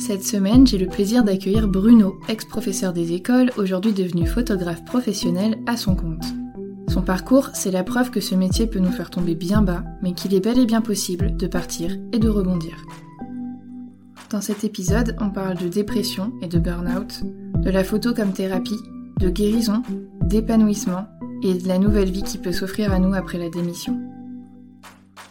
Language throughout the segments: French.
Cette semaine, j'ai le plaisir d'accueillir Bruno, ex-professeur des écoles, aujourd'hui devenu photographe professionnel à son compte. Son parcours, c'est la preuve que ce métier peut nous faire tomber bien bas, mais qu'il est bel et bien possible de partir et de rebondir. Dans cet épisode, on parle de dépression et de burn-out, de la photo comme thérapie, de guérison, d'épanouissement et de la nouvelle vie qui peut s'offrir à nous après la démission.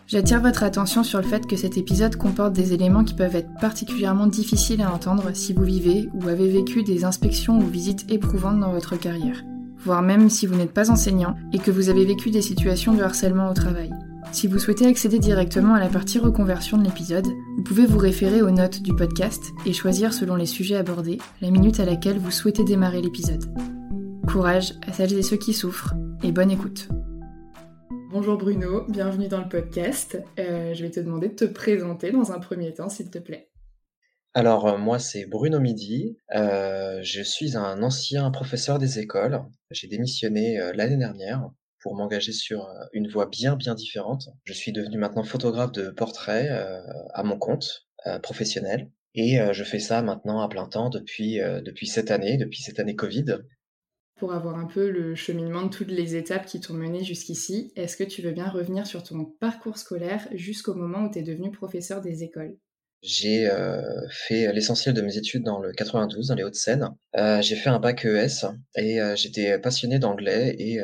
J'attire votre attention sur le fait que cet épisode comporte des éléments qui peuvent être particulièrement difficiles à entendre si vous vivez ou avez vécu des inspections ou visites éprouvantes dans votre carrière, voire même si vous n'êtes pas enseignant et que vous avez vécu des situations de harcèlement au travail. Si vous souhaitez accéder directement à la partie reconversion de l'épisode, vous pouvez vous référer aux notes du podcast et choisir selon les sujets abordés la minute à laquelle vous souhaitez démarrer l'épisode. Courage à celles et ceux qui souffrent et bonne écoute. Bonjour Bruno, bienvenue dans le podcast. Euh, je vais te demander de te présenter dans un premier temps, s'il te plaît. Alors, euh, moi, c'est Bruno Midi. Euh, je suis un ancien professeur des écoles. J'ai démissionné l'année dernière pour m'engager sur une voie bien, bien différente. Je suis devenu maintenant photographe de portraits à mon compte professionnel. Et je fais ça maintenant à plein temps depuis, depuis cette année, depuis cette année Covid pour avoir un peu le cheminement de toutes les étapes qui t'ont mené jusqu'ici, est-ce que tu veux bien revenir sur ton parcours scolaire jusqu'au moment où tu es devenu professeur des écoles? J'ai euh, fait l'essentiel de mes études dans le 92, dans les Hauts-de-Seine. Euh, j'ai fait un bac ES et euh, j'étais passionné d'anglais et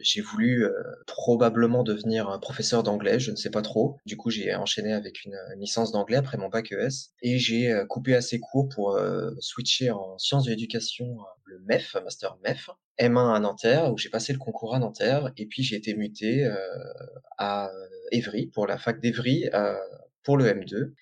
j'ai voulu probablement devenir professeur d'anglais, je ne sais pas trop. Du coup, j'ai enchaîné avec une, licence d'anglais après mon bac ES et j'ai coupé assez court pour switcher en sciences de l'éducation, le MEF, master MEF, M1 à Nanterre où j'ai passé le concours à Nanterre et puis j'ai été muté à Évry pour la fac d'Evry pour le M2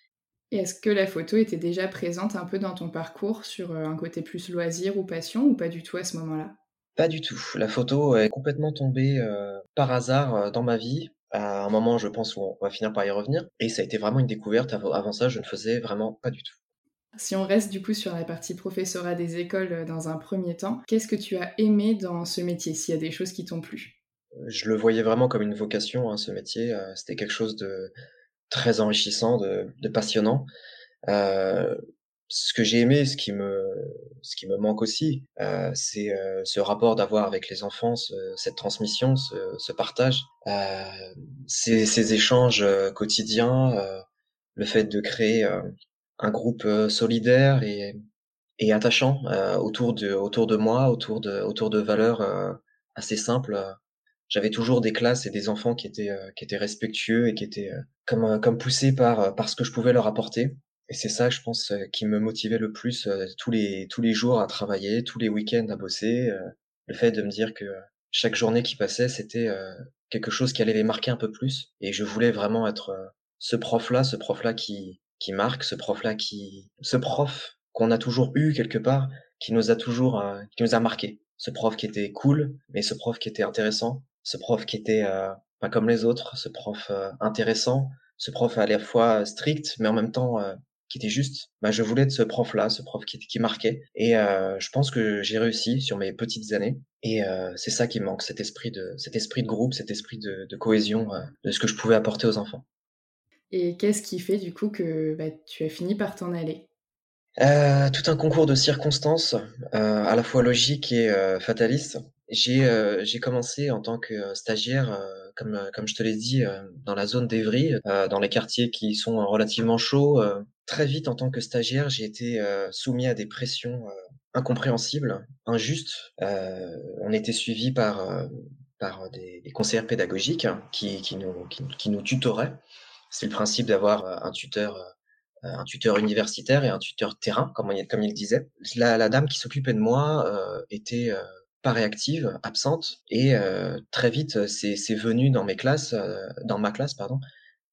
et est-ce que la photo était déjà présente un peu dans ton parcours sur euh, un côté plus loisir ou passion ou pas du tout à ce moment-là? Pas du tout. La photo est complètement tombée euh, par hasard euh, dans ma vie. À un moment, je pense, où on va finir par y revenir. Et ça a été vraiment une découverte. Avant ça, je ne faisais vraiment pas du tout. Si on reste du coup sur la partie professorat des écoles dans un premier temps, qu'est-ce que tu as aimé dans ce métier, s'il y a des choses qui t'ont plu? Je le voyais vraiment comme une vocation, hein, ce métier. C'était quelque chose de, très enrichissant, de, de passionnant. Euh, ce que j'ai aimé, ce qui me, ce qui me manque aussi, euh, c'est euh, ce rapport d'avoir avec les enfants, ce, cette transmission, ce, ce partage, euh, ces, ces, échanges euh, quotidiens, euh, le fait de créer un groupe solidaire et, et attachant autour de, autour de moi, autour de, autour de valeurs assez simples. J'avais toujours des classes et des enfants qui étaient, qui étaient respectueux et qui étaient comme, comme poussés par, par ce que je pouvais leur apporter. Et c'est ça, je pense, euh, qui me motivait le plus euh, tous les tous les jours à travailler, tous les week-ends à bosser. Euh, le fait de me dire que chaque journée qui passait, c'était quelque chose qui allait les marquer un peu plus. Et je voulais vraiment être ce prof-là, ce prof-là qui qui marque, ce prof-là qui, ce prof qu'on a toujours eu quelque part, qui nous a toujours, qui nous a marqué. Ce prof qui était cool, mais ce prof qui était intéressant, ce prof qui était pas comme les autres, ce prof intéressant, ce prof à la fois strict, mais en même temps qui était juste, bah, je voulais être ce prof-là, ce prof qui, qui marquait. Et euh, je pense que j'ai réussi sur mes petites années. Et euh, c'est ça qui manque, cet esprit de, cet esprit de groupe, cet esprit de, de cohésion, euh, de ce que je pouvais apporter aux enfants. Et qu'est-ce qui fait du coup que bah, tu as fini par t'en aller? Euh, Tout un concours de circonstances, euh, à la fois logiques et euh, fatalistes. J'ai j'ai commencé en tant que stagiaire comme, comme je te l'ai dit, dans la zone d'Evry, dans les quartiers qui sont relativement chauds, très vite en tant que stagiaire, j'ai été euh, soumis à des pressions euh, incompréhensibles, injustes. Euh, on était suivi par par des, des, pédagogiques qui, nous, tutoraient. C'est le principe d'avoir un tuteur, un tuteur universitaire et un tuteur terrain, comme, il, comme il disait. La, la dame qui s'occupait de moi euh, était euh, pas réactive, absente, et euh, très vite, c'est venu dans mes classes, dans ma classe, pardon,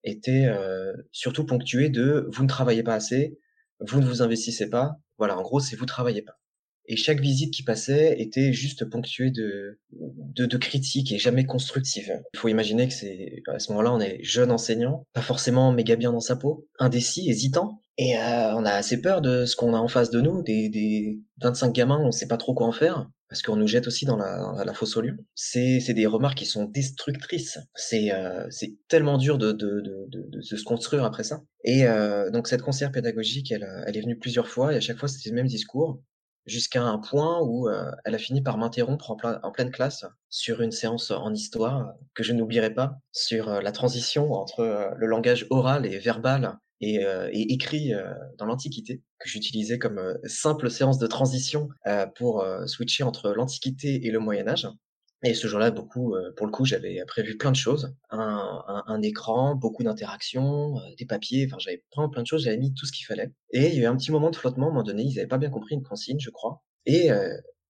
était euh, surtout ponctué de vous ne travaillez pas assez, vous ne vous investissez pas. Voilà, en gros, c'est vous travaillez pas. Et chaque visite qui passait était juste ponctuée de, de, de critiques et jamais constructive. Il faut imaginer que c'est à ce moment-là, on est jeune enseignant, pas forcément méga bien dans sa peau, indécis, hésitant, et euh, on a assez peur de ce qu'on a en face de nous, des, des 25 gamins, on sait pas trop quoi en faire parce qu'on nous jette aussi dans la, la fosse au lion. C'est, des remarques qui sont destructrices. C'est, euh, tellement dur de, se construire après ça. Et euh, donc cette conseillère pédagogique, elle, elle est venue plusieurs fois et à chaque fois c'était le même discours jusqu'à un point où euh, elle a fini par m'interrompre en, plein, en, pleine classe sur une séance en histoire que je n'oublierai pas, sur euh, la transition entre euh, le langage oral et verbal et, euh, et écrit euh, dans l'Antiquité, que j'utilisais comme euh, simple séance de transition pour switcher entre l'Antiquité et le Moyen Âge. Et ce jour-là, beaucoup, pour le coup, j'avais prévu plein de choses, un, un, un écran, beaucoup d'interactions, des papiers, enfin j'avais plein plein de choses, j'avais mis tout ce qu'il fallait. Et il y a eu un petit moment de flottement, à un moment donné, ils n'avaient pas bien compris une consigne, je crois. Et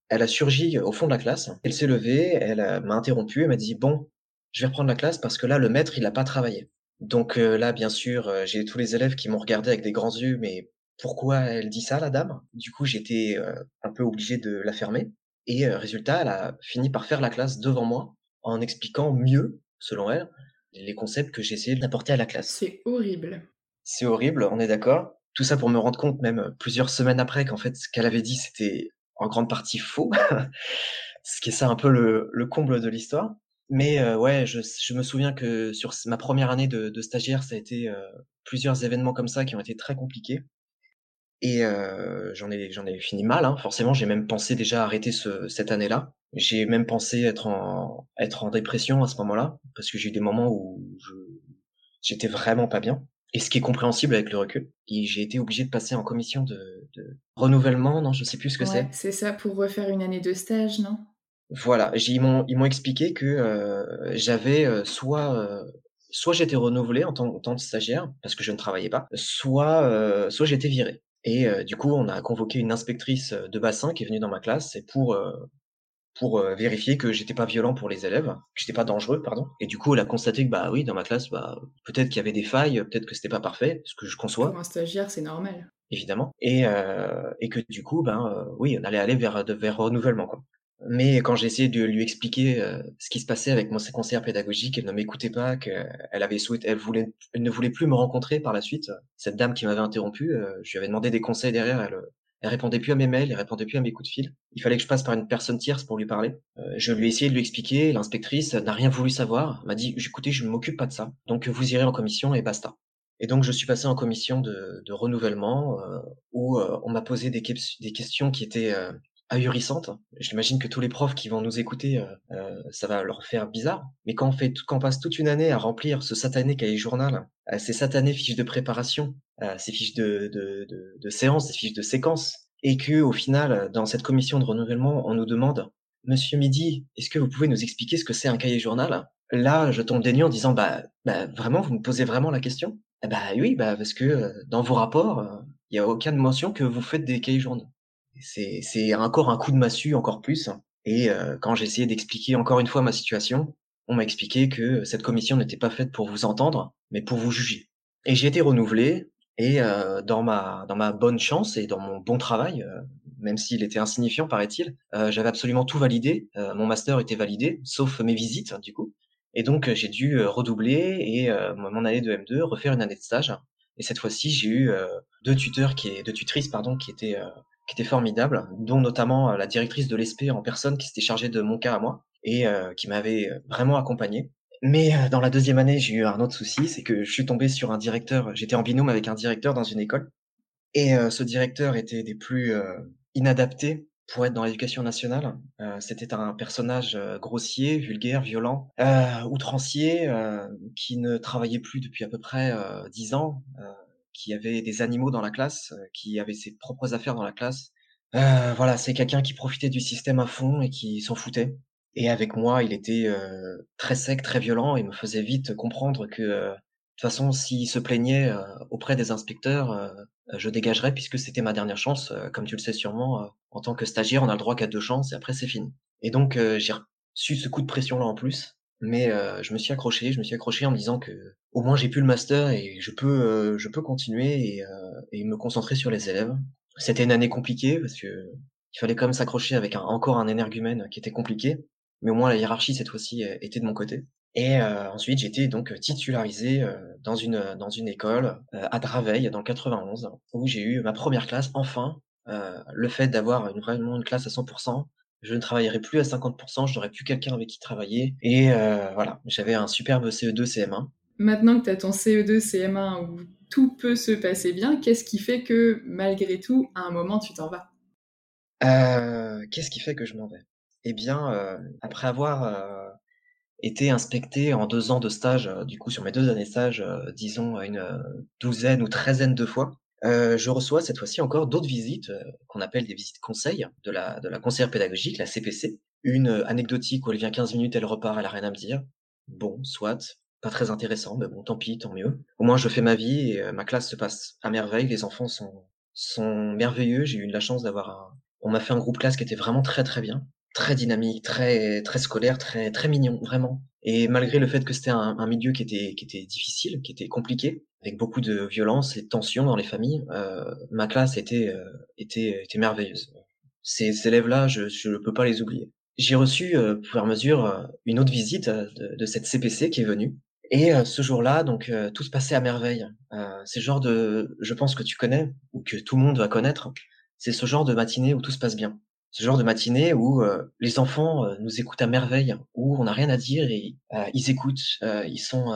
elle a surgi au fond de la classe, elle s'est levée, elle m'a interrompu, elle m'a dit bon, je vais reprendre la classe parce que là le maître il n'a pas travaillé. Donc euh, là, bien sûr, euh, j'ai tous les élèves qui m'ont regardé avec des grands yeux, mais pourquoi elle dit ça, la dame? Du coup, j'étais euh, un peu obligé de la fermer. Et résultat, elle a fini par faire la classe devant moi en expliquant mieux, selon elle, les concepts que j'ai essayé d'apporter à la classe. C'est horrible. C'est horrible, on est d'accord. Tout ça pour me rendre compte, même plusieurs semaines après, qu'en fait, ce qu'elle avait dit, c'était en grande partie faux. ce qui est ça un peu le, le comble de l'histoire. Mais euh, ouais, je, je, me souviens que sur ma première année de, de stagiaire, ça a été euh, plusieurs événements comme ça qui ont été très compliqués. Et euh, j'en ai, j'en ai fini mal. Hein. Forcément, j'ai même pensé déjà arrêter ce, cette année-là. J'ai même pensé être en, être en dépression à ce moment-là, parce que j'ai eu des moments où je, j'étais vraiment pas bien. Et ce qui est compréhensible avec le recul. Et j'ai été obligé de passer en commission de, de renouvellement, non, je sais plus ce que ouais, c'est. C'est ça pour refaire une année de stage, non? Voilà, ils m'ont ils m'ont expliqué que euh, j'avais euh, soit euh, soit j'étais renouvelé en tant, en tant, que stagiaire parce que je ne travaillais pas, soit soit j'étais viré. Et du coup, on a convoqué une inspectrice de bassin qui est venue dans ma classe et pour pour vérifier que j'étais pas violent pour les élèves, que j'étais pas dangereux, pardon. Et du coup, elle a constaté que bah oui, dans ma classe, bah peut-être qu'il y avait des failles, peut-être que c'était pas parfait, ce que je conçois. Pour un stagiaire, c'est normal. Évidemment. Et et que du coup, ben oui, on allait aller vers vers renouvellement quoi. Mais quand j'ai essayé de lui expliquer euh, ce qui se passait avec mon conseillère pédagogique, elle ne m'écoutait pas, qu'elle avait souhaité, elle voulait, ne voulait plus me rencontrer par la suite. Cette dame qui m'avait interrompu, euh, je lui avais demandé des conseils derrière, elle, elle répondait plus à mes mails, elle répondait plus à mes coups de fil. Il fallait que je passe par une personne tierce pour lui parler. Euh, je lui ai essayé de lui expliquer, l'inspectrice n'a rien voulu savoir, m'a dit, écoutez, je ne m'occupe pas de ça, donc vous irez en commission et basta. Et donc je suis passé en commission de, renouvellement euh, où euh, on m'a posé des, questions qui étaient ahurissantes. J'imagine que tous les profs qui vont nous écouter, ça va leur faire bizarre. Mais quand on fait, quand on passe toute une année à remplir ce satané cahier journal, ces satanées fiches de préparation, ces fiches de, de, de, de séances, ces fiches de séquences, et que au final, dans cette commission de renouvellement, on nous demande Monsieur Midi, est-ce que vous pouvez nous expliquer ce que c'est un cahier journal? Là, je tombe des en disant bah, bah vraiment, vous me posez vraiment la question? Eh bah oui, bah parce que euh, dans vos rapports, euh, il y a aucune mention que vous faites des cahiers journaux. C'est encore un coup de massue encore plus. Et euh, quand j'ai essayé d'expliquer encore une fois ma situation, on m'a expliqué que cette commission n'était pas faite pour vous entendre, mais pour vous juger. Et j'ai été renouvelé. Et dans ma dans ma bonne chance et dans mon bon travail, même s'il était insignifiant paraît-il, j'avais absolument tout validé. mon master était validé, sauf mes visites du coup. Et donc, j'ai dû redoubler et mon année de M2, refaire une année de stage. Et cette fois-ci, j'ai eu deux tuteurs qui, deux tutrices, pardon, qui étaient, qui étaient formidables, dont notamment la directrice de l'ESP en personne qui s'était chargée de mon cas à moi et qui m'avait vraiment accompagné. Mais dans la deuxième année, j'ai eu un autre souci, c'est que je suis tombé sur un directeur. J'étais en binôme avec un directeur dans une école, et ce directeur était des plus inadaptés pour être dans l'éducation nationale. Euh, c'était un personnage euh, grossier, vulgaire, violent, euh, outrancier, euh, qui ne travaillait plus depuis à peu près dix ans, qui avait des animaux dans la classe, qui avait ses propres affaires dans la classe. voilà, c'est quelqu'un qui profitait du système à fond et qui s'en foutait. Et avec moi, il était très sec, très violent et me faisait vite comprendre que de toute façon, s'il se plaignait auprès des inspecteurs, je dégagerais puisque c'était ma dernière chance. Comme tu le sais sûrement, en tant que stagiaire, on a le droit qu'à deux chances et après c'est fini. Et donc j'ai reçu ce coup de pression là en plus, mais je me suis accroché, je me suis accroché en me disant que au moins j'ai pu le master et je peux je peux continuer et, et me concentrer sur les élèves. C'était une année compliquée parce que il fallait quand même s'accrocher avec un, encore un énergumène qui était compliqué, mais au moins la hiérarchie cette fois-ci était de mon côté. Et euh, ensuite, été donc titularisé euh, dans une dans une école euh, à Draveil dans le 91 où j'ai eu ma première classe. Enfin, le fait d'avoir une, vraiment une classe à 100%, je ne travaillerai plus à 50%, je n'aurai plus quelqu'un avec qui travailler. Et voilà, j'avais un superbe CE2 CM1. Maintenant que tu as ton CE2 CM1 où tout peut se passer bien, qu'est-ce qui fait que malgré tout, à un moment, tu t'en vas? Qu'est-ce qui fait que je m'en vais? Eh bien, après avoir été inspecté en deux ans de stage, euh, du coup sur mes deux années de stage, euh, disons une euh, douzaine ou treizaine de fois. Je reçois cette fois-ci encore d'autres visites qu'on appelle des visites conseils de la, de la conseillère pédagogique, la CPC. Une anecdotique où elle vient 15 minutes, elle repart, elle a rien à me dire. Bon, soit, pas très intéressant, mais bon, tant pis, tant mieux. Au moins, je fais ma vie et ma classe se passe à merveille. Les enfants sont, sont merveilleux. J'ai eu la chance d'avoir un... On m'a fait un groupe classe qui était vraiment très très bien très dynamique, très très scolaire, très très mignon, vraiment. Et malgré le fait que c'était un, un, milieu qui était qui était difficile, qui était compliqué, avec beaucoup de violence et de tensions dans les familles, euh, ma classe était euh, était était merveilleuse. Ces élèves-là, je ne peux pas les oublier. J'ai reçu, euh, pour faire mesure, euh, une autre visite de, de, cette CPC qui est venue. Et ce jour-là, donc tout se passait à merveille. c'est genre de, je pense que tu connais ou que tout le monde va connaître. C'est ce genre de matinée où tout se passe bien ce genre de matinée où euh, les enfants euh, nous écoutent à merveille, où on n'a rien à dire et euh, ils écoutent, ils sont,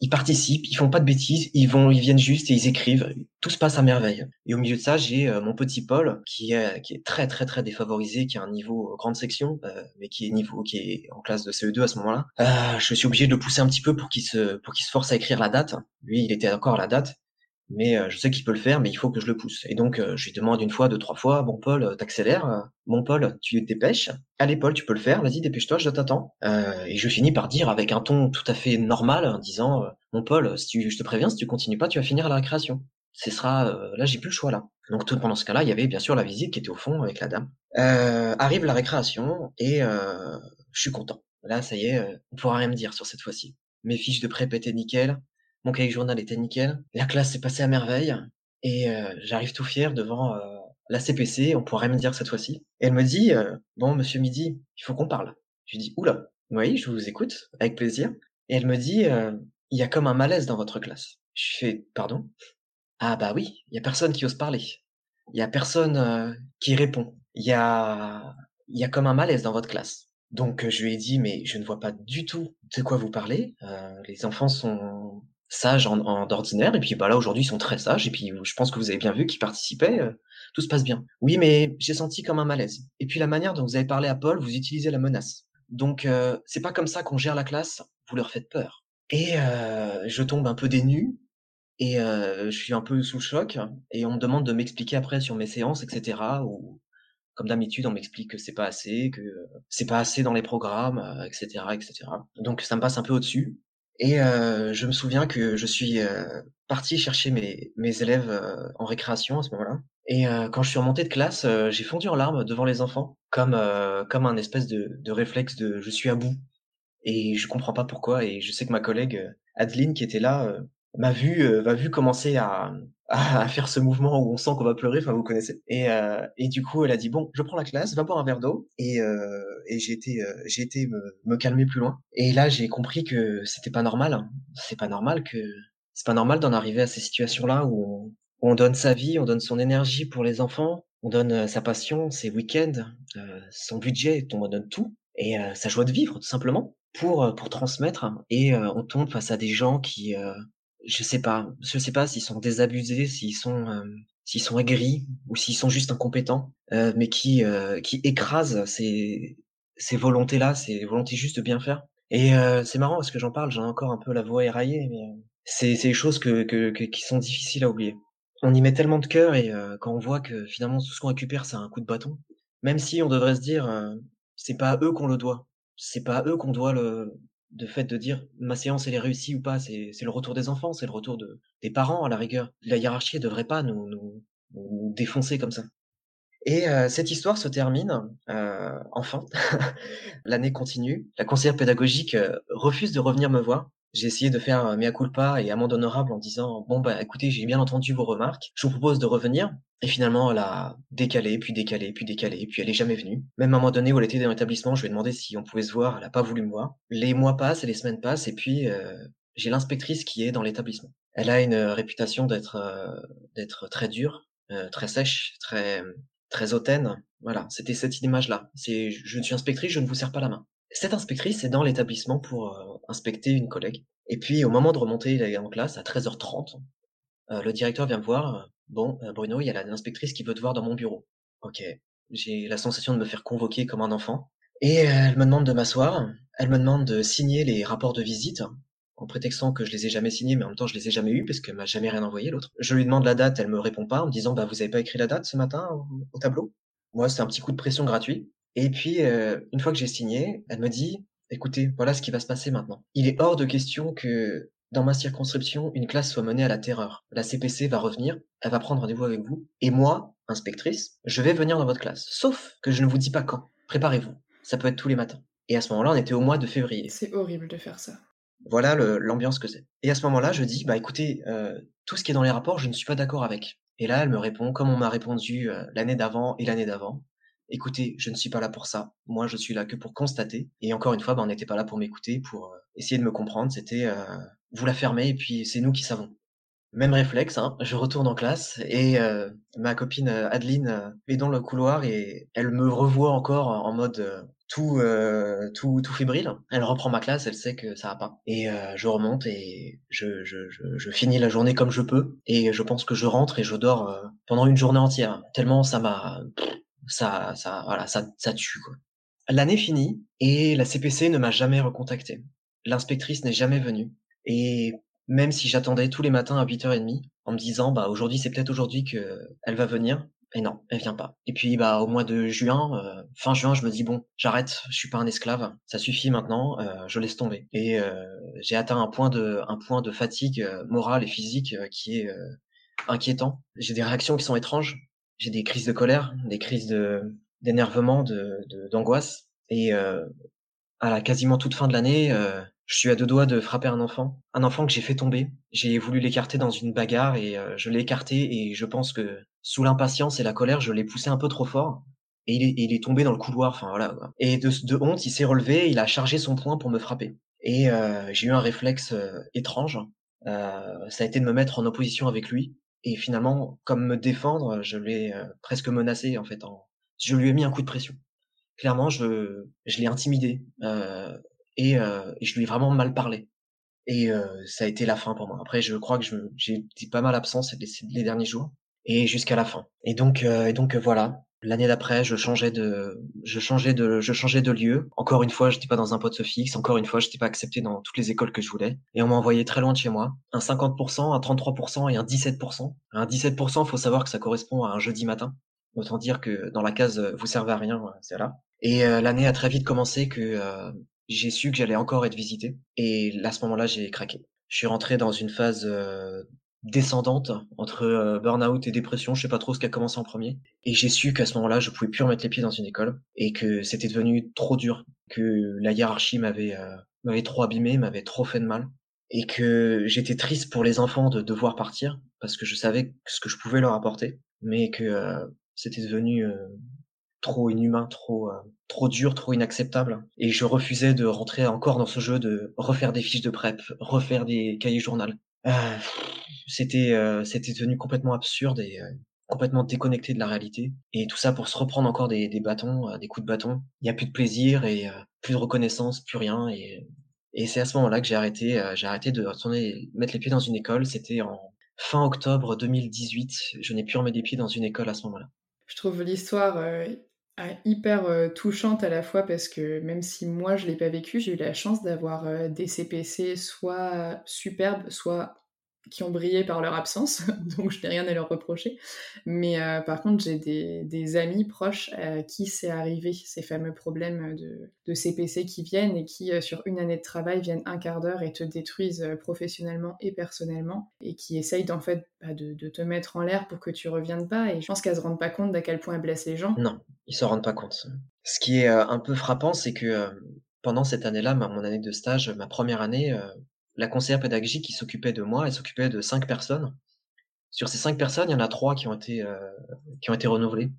ils participent, ils font pas de bêtises, ils vont, ils viennent juste et ils écrivent. Tout se passe à merveille. Et au milieu de ça, j'ai mon petit Paul qui est qui est très très très défavorisé, qui a un niveau grande section, mais qui est niveau qui est en classe de CE2 à ce moment-là. je suis obligé de le pousser un petit peu pour qu'il se pour qu'il se force à écrire la date. Lui, il était encore à la date mais euh, je sais qu'il peut le faire, mais il faut que je le pousse. Et donc, euh, je lui demande une fois, deux, trois fois, bon Paul, euh, t'accélères, bon Paul, tu te dépêches, allez Paul, tu peux le faire, vas-y, dépêche-toi, je t'attends. et je finis par dire avec un ton tout à fait normal, en disant, mon Paul, si tu, je te préviens, si tu continues pas, tu vas finir à la récréation. Ce sera, là, j'ai plus le choix là. Donc tout pendant ce cas-là, il y avait bien sûr la visite qui était au fond avec la dame. arrive la récréation et je suis content. Là, ça y est, on pourra rien me dire sur cette fois-ci. Mes fiches de prép étaient nickel, mon cahier journal était nickel. La classe s'est passée à merveille. Et euh, j'arrive tout fier devant euh, la CPC, on pourrait me dire cette fois-ci. Et elle me dit, euh, bon, monsieur Midi, il faut qu'on parle. Je lui dis, oula, oui, je vous écoute, avec plaisir. Et elle me dit, il y a comme un malaise dans votre classe. Je fais, pardon? Ah bah oui, il y a personne qui ose parler. Il y a personne qui répond. Il y a, il y a comme un malaise dans votre classe. Donc je lui ai dit, mais je ne vois pas du tout de quoi vous parlez. les enfants sont sages en, d'ordinaire, et puis bah là aujourd'hui ils sont très sages, et puis je pense que vous avez bien vu qu'ils participaient, euh, tout se passe bien. Oui, mais j'ai senti comme un malaise. Et puis la manière dont vous avez parlé à Paul, vous utilisez la menace. Donc euh, c'est pas comme ça qu'on gère la classe, vous leur faites peur. Et euh, je tombe un peu dénu, et euh, je suis un peu sous le choc, et on me demande de m'expliquer après sur mes séances, etc. Ou comme d'habitude, on m'explique que c'est pas assez, que c'est pas assez dans les programmes, etc., etc. Donc ça me passe un peu au-dessus. Et euh, je me souviens que je suis euh, parti chercher mes, mes élèves euh, en récréation à ce moment-là. Et quand je suis remonté de classe, j'ai fondu en larmes devant les enfants, comme comme un espèce de, de réflexe de je suis à bout. Et je comprends pas pourquoi. Et je sais que ma collègue Adeline, qui était là, m'a vu m'a vu commencer à, à faire ce mouvement où on sent qu'on va pleurer, enfin vous connaissez. Et, euh, et du coup, elle a dit bon, je prends la classe, va boire un verre d'eau. Et, euh, et j'ai été, euh, j'ai été me, me, calmer plus loin. Et là, j'ai compris que c'était pas normal. C'est pas normal que c'est pas normal d'en arriver à ces situations-là où on, donne sa vie, on donne son énergie pour les enfants, on donne euh, sa passion, ses week-ends, euh, son budget, on donne tout et sa joie de vivre tout simplement pour pour transmettre. Et on tombe face à des gens qui je sais pas, je sais pas s'ils sont désabusés, s'ils sont euh, s'ils sont aigris ou s'ils sont juste incompétents, euh, mais qui euh, qui écrasent ces ces volontés là, ces volontés juste de bien faire. Et c'est marrant parce que j'en parle, j'ai encore un peu la voix éraillée, mais c'est c'est des choses que, que, qui sont difficiles à oublier. On y met tellement de cœur et quand on voit que finalement tout ce qu'on récupère c'est un coup de bâton, même si on devrait se dire c'est pas à eux qu'on le doit, c'est pas à eux qu'on doit le de fait de dire ma séance elle est réussie ou pas, c'est le retour des enfants, c'est le retour de, des parents à la rigueur. La hiérarchie ne devrait pas nous, nous, défoncer comme ça. Et euh, cette histoire se termine, euh, enfin, l'année continue, la conseillère pédagogique euh, refuse de revenir me voir, j'ai essayé de faire mea culpa et amende honorable en disant bon bah écoutez j'ai bien entendu vos remarques, je vous propose de revenir. Et finalement elle a décalé, puis décalé, puis décalé, puis elle est jamais venue. Même à un moment donné où elle était dans l'établissement, je lui ai demandé si on pouvait se voir, elle a pas voulu me voir. Les mois passent et les semaines passent et puis euh, j'ai l'inspectrice qui est dans l'établissement. Elle a une réputation d'être euh, d'être très dure, euh, très sèche, très très hautaine. Voilà, c'était cette image-là. C'est je suis inspectrice, je ne vous serre pas la main. Cette inspectrice est dans l'établissement pour euh, inspecter une collègue. Et puis, au moment de remonter en classe, à 13h30, euh, le directeur vient me voir. Euh, bon, Bruno, il y a l'inspectrice qui veut te voir dans mon bureau. Ok. J'ai la sensation de me faire convoquer comme un enfant. Et elle me demande de m'asseoir. Elle me demande de signer les rapports de visite, en prétextant que je les ai jamais signés, mais en même temps je les ai jamais eus parce qu'elle m'a jamais rien envoyé l'autre. Je lui demande la date, elle me répond pas en me disant bah vous avez pas écrit la date ce matin au tableau? Moi c'est un petit coup de pression gratuit. Et puis, euh, une fois que j'ai signé, elle me dit, écoutez, voilà ce qui va se passer maintenant. Il est hors de question que dans ma circonscription, une classe soit menée à la terreur. La CPC va revenir, elle va prendre rendez-vous avec vous, et moi, inspectrice, je vais venir dans votre classe. Sauf que je ne vous dis pas quand. Préparez-vous. Ça peut être tous les matins. Et à ce moment-là, on était au mois de février. C'est horrible de faire ça. Voilà l'ambiance que c'est. Et à ce moment-là, je dis, bah écoutez, euh, tout ce qui est dans les rapports, je ne suis pas d'accord avec. Et là, elle me répond, comme on m'a répondu euh, l'année d'avant et l'année d'avant, écoutez, je ne suis pas là pour ça. Moi, je suis là que pour constater. Et encore une fois, ben, on n'était pas là pour m'écouter, pour euh, essayer de me comprendre. C'était euh, vous la fermez et puis c'est nous qui savons. Même réflexe, hein, je retourne en classe et euh, ma copine Adeline est dans le couloir et elle me revoit encore en mode tout, tout, tout fébrile. Elle reprend ma classe, elle sait que ça va pas. Et je remonte et je, je, je, je, finis la journée comme je peux. Et je pense que je rentre et je dors pendant une journée entière. Tellement ça m'a ça, ça, voilà, ça, ça tue. L'année finie et la CPC ne m'a jamais recontacté. L'inspectrice n'est jamais venue. Et même si j'attendais tous les matins à 8h30 en me disant, bah, aujourd'hui, c'est peut-être aujourd'hui que elle va venir. Et non, elle vient pas. Et puis, bah, au mois de juin, euh, fin juin, je me dis, bon, j'arrête, je suis pas un esclave, ça suffit maintenant, euh, je laisse tomber. Et euh, j'ai atteint un point de, un point de fatigue morale et physique qui est inquiétant. J'ai des réactions qui sont étranges j'ai des crises de colère, des crises de d'énervement, de d'angoisse. et euh, à la quasiment toute fin de l'année, euh, je suis à deux doigts de frapper un enfant, un enfant que j'ai fait tomber. J'ai voulu l'écarter dans une bagarre et euh, je l'ai écarté et je pense que sous l'impatience et la colère, je l'ai poussé un peu trop fort et il est, il est tombé dans le couloir. Enfin voilà. Et de, de honte, il s'est relevé, il a chargé son poing pour me frapper. Et euh, j'ai eu un réflexe euh, étrange. ça a été de me mettre en opposition avec lui et finalement, comme me défendre, je l'ai euh, presque menacé en fait. En... Je lui ai mis un coup de pression. Clairement, je, je l'ai intimidé euh, et, euh, je lui ai vraiment mal parlé. Et ça a été la fin pour moi. Après, je crois que j'ai été pas mal absent ces, les derniers jours et jusqu'à la fin. Et donc, et donc voilà. L'année d'après, je changeais de, je changeais de, je changeais de lieu. Encore une fois, j'étais pas dans un poste fixe. Encore une fois, j'étais pas accepté dans toutes les écoles que je voulais. Et on m'a envoyé très loin de chez moi. Un 50%, un 33% et un 17%. Un 17%, faut savoir que ça correspond à un jeudi matin. Autant dire que dans la case, vous servez à rien, c'est là. Et l'année a très vite commencé que j'ai su que j'allais encore être visité. Et à ce moment-là, j'ai craqué. Je suis rentré dans une phase descendante entre euh, burn-out et dépression, je sais pas trop ce qui a commencé en premier. Et j'ai su qu'à ce moment-là, je pouvais plus remettre les pieds dans une école et que c'était devenu trop dur, que la hiérarchie m'avait euh, m'avait trop abîmé, m'avait trop fait de mal et que j'étais triste pour les enfants de devoir partir parce que je savais ce que je pouvais leur apporter, mais que euh, c'était devenu trop inhumain, trop trop dur, trop inacceptable et je refusais de rentrer encore dans ce jeu de refaire des fiches de prep, refaire des cahiers journal ah, c'était euh, c'était devenu complètement absurde et euh, complètement déconnecté de la réalité. Et tout ça pour se reprendre encore des, des bâtons, euh, des coups de bâton. Il n'y a plus de plaisir et plus de reconnaissance, plus rien. Et, et c'est à ce moment-là que j'ai arrêté, j'ai arrêté de retourner mettre les pieds dans une école. C'était en fin octobre 2018. Je n'ai plus remis les pieds dans une école à ce moment-là. Je trouve l'histoire hyper touchante à la fois parce que même si moi je l'ai pas vécu, j'ai eu la chance d'avoir des CPC soit superbes, soit qui ont brillé par leur absence, donc je n'ai rien à leur reprocher. Mais euh, par contre, j'ai des, amis proches à qui c'est arrivé, ces fameux problèmes de, CPC qui viennent et qui, euh, sur une année de travail, viennent un quart d'heure et te détruisent euh, professionnellement et personnellement, et qui essayent en fait bah, de, te mettre en l'air pour que tu reviennes pas. Et je pense qu'elles se rendent pas compte d'à quel point elles blessent les gens. Non, ils se rendent pas compte. Ce qui est un peu frappant, c'est que pendant cette année-là, mon année de stage, ma première année, la conseillère pédagogique qui s'occupait de moi, elle s'occupait de cinq personnes. Sur ces cinq personnes, il y en a trois qui ont été, euh, qui ont été renouvelées.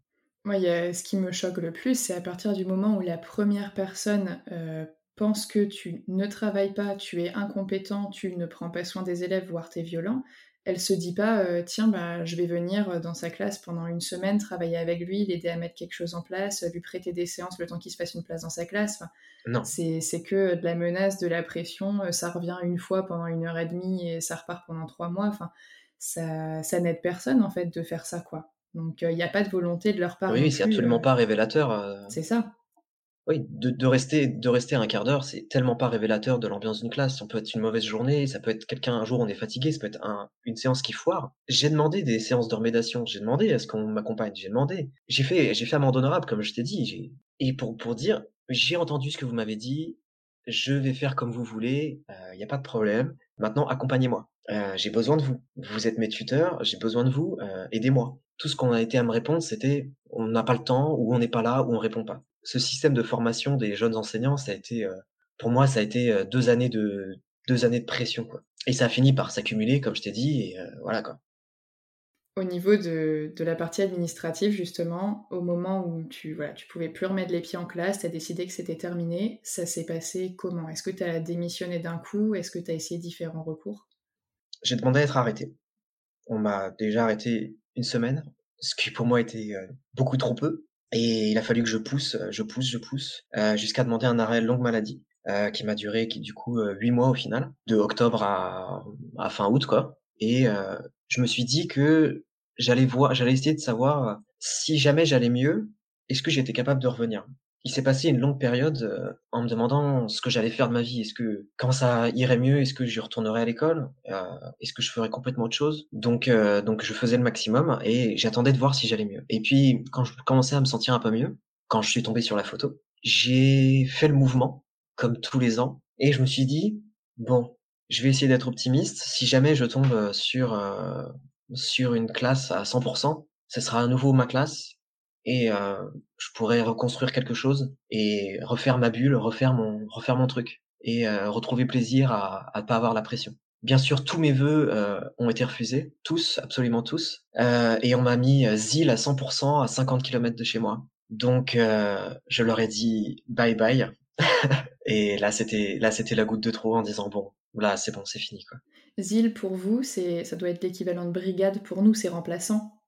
Moi, ce qui me choque le plus, c'est à partir du moment où la première personne euh, pense que tu ne travailles pas, tu es incompétent, tu ne prends pas soin des élèves, voire tu es violent, elle se dit pas euh, tiens bah je vais venir euh, dans sa classe pendant une semaine travailler avec lui l'aider à mettre quelque chose en place lui prêter des séances le temps qu'il se fasse une place dans sa classe. Non. c'est que de la menace de la pression euh, ça revient une fois pendant une heure et demie et ça repart pendant trois mois. Enfin ça, ça n'aide personne en fait de faire ça quoi. Donc il n'y a pas de volonté de leur part oui c'est absolument pas révélateur c'est ça oui, de, rester de rester un quart d'heure, c'est tellement pas révélateur de l'ambiance d'une classe. Ça peut être une mauvaise journée, ça peut être quelqu'un un jour on est fatigué, ça peut être une séance qui foire. J'ai demandé des séances de j'ai demandé à ce qu'on m'accompagne, j'ai demandé. J'ai fait j'ai fait amende honorable comme je t'ai dit. Et pour pour dire j'ai entendu ce que vous m'avez dit, je vais faire comme vous voulez, il euh, n'y a pas de problème. Maintenant accompagnez-moi. Euh, j'ai besoin de vous. Vous êtes mes tuteurs, j'ai besoin de vous, euh, aidez-moi. Tout ce qu'on a été à me répondre, c'était on n'a pas le temps, ou on n'est pas là, ou on répond pas ce système de formation des jeunes enseignants, ça a été, euh, pour moi, ça a été euh, deux années de deux années de pression, quoi. Et ça a fini par s'accumuler, comme je t'ai dit, et euh, voilà, quoi. Au niveau de, de, la partie administrative, justement, au moment où tu voilà, tu pouvais plus remettre les pieds en classe, tu as décidé que c'était terminé, ça s'est passé comment? Est-ce que tu as démissionné d'un coup? Est-ce que tu as essayé différents recours? J'ai demandé à être arrêté. On m'a déjà arrêté une semaine, ce qui pour moi était beaucoup trop peu. Et il a fallu que je pousse, euh, je pousse, je pousse, euh, jusqu'à demander un arrêt longue maladie, euh, qui m'a duré, qui du coup huit mois au final, de octobre à, à fin août quoi. Et je me suis dit que j'allais voir, j'allais essayer de savoir si jamais j'allais mieux, est-ce que j'étais capable de revenir? Il s'est passé une longue période euh, en me demandant ce que j'allais faire de ma vie. Est-ce que quand ça irait mieux, est-ce que je retournerais à l'école? Euh, Est-ce que je ferais complètement autre chose? Donc, euh, donc je faisais le maximum et j'attendais de voir si j'allais mieux. Et puis quand je commençais à me sentir un peu mieux, quand je suis tombé sur la photo, j'ai fait le mouvement comme tous les ans et je me suis dit bon, je vais essayer d'être optimiste. Si jamais je tombe sur sur une classe à 100%, ce sera à nouveau ma classe et euh, je pourrais reconstruire quelque chose et refaire ma bulle, refaire mon, refaire mon truc et euh, retrouver plaisir à, à pas avoir la pression. Bien sûr, tous mes vœux euh, ont été refusés, tous, absolument tous, et on m'a mis ZIL à 100% à 50 km de chez moi. Donc, je leur ai dit bye bye. et là, c'était là, c'était la goutte de trop en disant bon, là, c'est bon, c'est fini quoi. ZIL pour vous, c'est ça doit être l'équivalent de brigade pour nous, c'est remplaçant.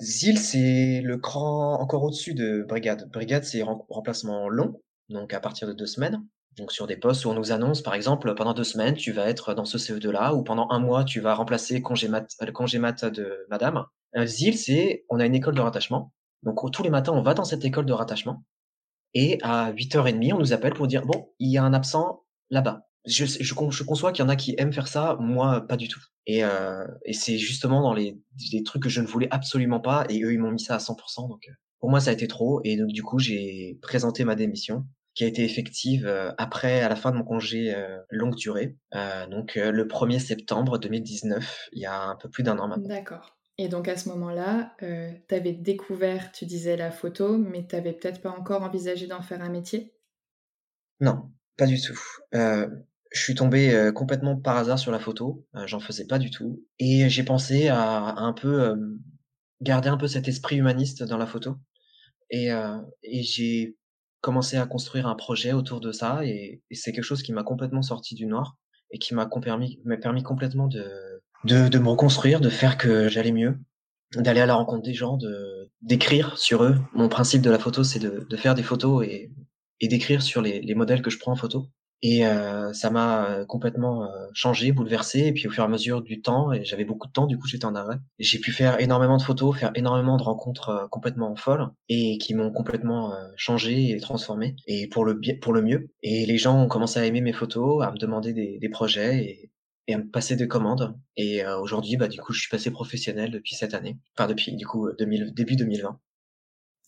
ZIL, c'est le cran encore au-dessus de Brigade. Brigade, c'est remplacement long, donc à partir de deux semaines. Donc sur des postes où on nous annonce, par exemple, pendant deux semaines, tu vas être dans ce CE2-là, ou pendant un mois, tu vas remplacer mat, le congé mat de madame. Euh, ZIL, c'est, on a une école de rattachement. Donc tous les matins, on va dans cette école de rattachement. Et à 8h30, on nous appelle pour dire, bon, il y a un absent là-bas. Je, je, je conçois qu'il y en a qui aiment faire ça, moi, pas du tout. Et, euh, et c'est justement dans les, les, trucs que je ne voulais absolument pas, et eux, ils m'ont mis ça à 100%. Donc euh, pour moi, ça a été trop. Et donc du coup, j'ai présenté ma démission qui a été effective euh, après, à la fin de mon congé euh, longue durée, euh, donc le 1er septembre 2019, il y a un peu plus d'un an maintenant. D'accord. Et donc à ce moment-là, tu avais découvert, tu disais la photo, mais tu n'avais peut-être pas encore envisagé d'en faire un métier? Non, pas du tout. Euh, je suis tombé euh, complètement par hasard sur la photo, j'en faisais pas du tout. Et j'ai pensé à, un peu garder un peu cet esprit humaniste dans la photo. Et, j'ai commencé à construire un projet autour de ça, et, c'est quelque chose qui m'a complètement sorti du noir et qui m'a permis, permis complètement de de, de me reconstruire, de faire que j'allais mieux, d'aller à la rencontre des gens, de d'écrire sur eux. Mon principe de la photo, c'est de, de faire des photos et, et d'écrire sur les, les modèles que je prends en photo. Et euh, ça m'a euh, complètement euh, changé, bouleversé. Et puis au fur et à mesure du temps, et j'avais beaucoup de temps, du coup j'étais en arrêt. J'ai pu faire énormément de photos, faire énormément de rencontres complètement folles et qui m'ont complètement changé et transformé. Et pour le bien, pour le mieux. Et les gens ont commencé à aimer mes photos, à me demander des, des projets. Et, et à me passer des commandes. Et euh, aujourd'hui, bah, du coup, je suis passé professionnel depuis cette année. Enfin, depuis, du coup, 2000, début 2020.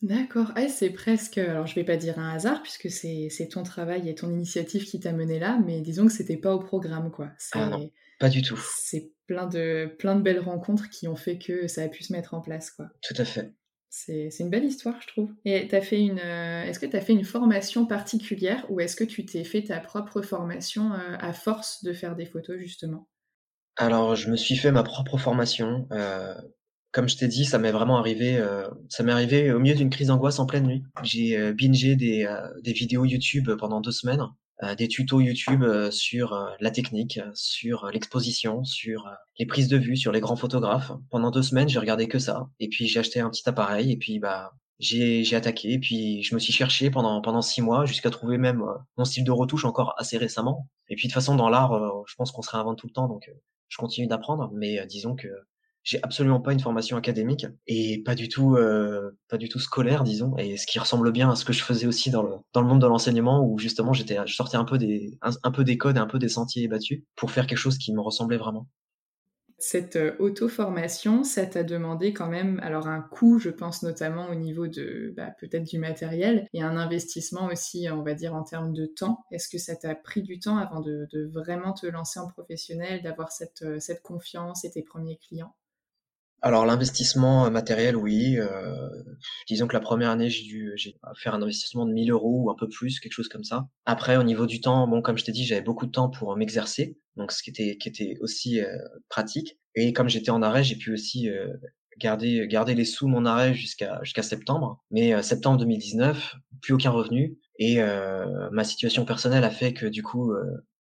D'accord. Ah, c'est presque, alors je vais pas dire un hasard, puisque c'est ton travail et ton initiative qui t'a mené là, mais disons que c'était pas au programme, quoi. Ah non, pas du tout. C'est plein de, plein de belles rencontres qui ont fait que ça a pu se mettre en place, quoi. Tout à fait. C'est une belle histoire, je trouve. Et as fait une, euh, est-ce que tu as fait une formation particulière ou est-ce que tu t'es fait ta propre formation euh, à force de faire des photos, justement? Alors, je me suis fait ma propre formation. Euh, comme je t'ai dit, ça m'est vraiment arrivé, ça m'est arrivé au milieu d'une crise d'angoisse en pleine nuit. J'ai bingé des, des vidéos YouTube pendant deux semaines euh, des tutos YouTube euh, sur euh, la technique, sur l'exposition, sur les prises de vue, sur les grands photographes. Pendant deux semaines, j'ai regardé que ça. Et puis j'ai acheté un petit appareil et puis bah j'ai j'ai attaqué. Et puis je me suis cherché pendant pendant six mois jusqu'à trouver même mon style de retouche encore assez récemment. Et puis de toute façon dans l'art, je pense qu'on se réinvente tout le temps, donc je continue d'apprendre. Mais disons que j'ai absolument pas une formation académique et pas du tout euh, pas du tout scolaire disons et ce qui ressemble bien à ce que je faisais aussi dans le dans le monde de l'enseignement où justement j'étais je sortais un peu des un, peu des codes un peu des sentiers battus pour faire quelque chose qui me ressemblait vraiment cette euh, auto-formation, ça t'a demandé quand même, alors un coût, je pense notamment au niveau de bah, peut-être du matériel, et un investissement aussi, on va dire, en termes de temps. Est-ce que ça t'a pris du temps avant de, de, vraiment te lancer en professionnel, d'avoir cette, euh, cette confiance et tes premiers clients? Alors l'investissement matériel, oui. Euh, disons que la première année, j'ai dû j'ai faire un investissement de 1000 euros ou un peu plus, quelque chose comme ça. Après, au niveau du temps, bon, comme je t'ai dit, j'avais beaucoup de temps pour m'exercer, donc ce qui était qui était aussi euh, pratique. Et comme j'étais en arrêt, j'ai pu aussi euh, garder garder les sous mon arrêt jusqu'à jusqu'à septembre. Mais septembre 2019, plus aucun revenu et ma situation personnelle a fait que du coup